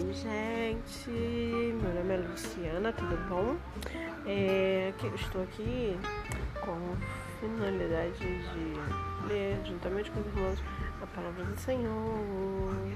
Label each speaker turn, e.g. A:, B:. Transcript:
A: Oi, gente. Meu nome é Luciana, tudo bom? É, estou aqui com finalidade de ler, juntamente com os irmãos, a palavra do Senhor.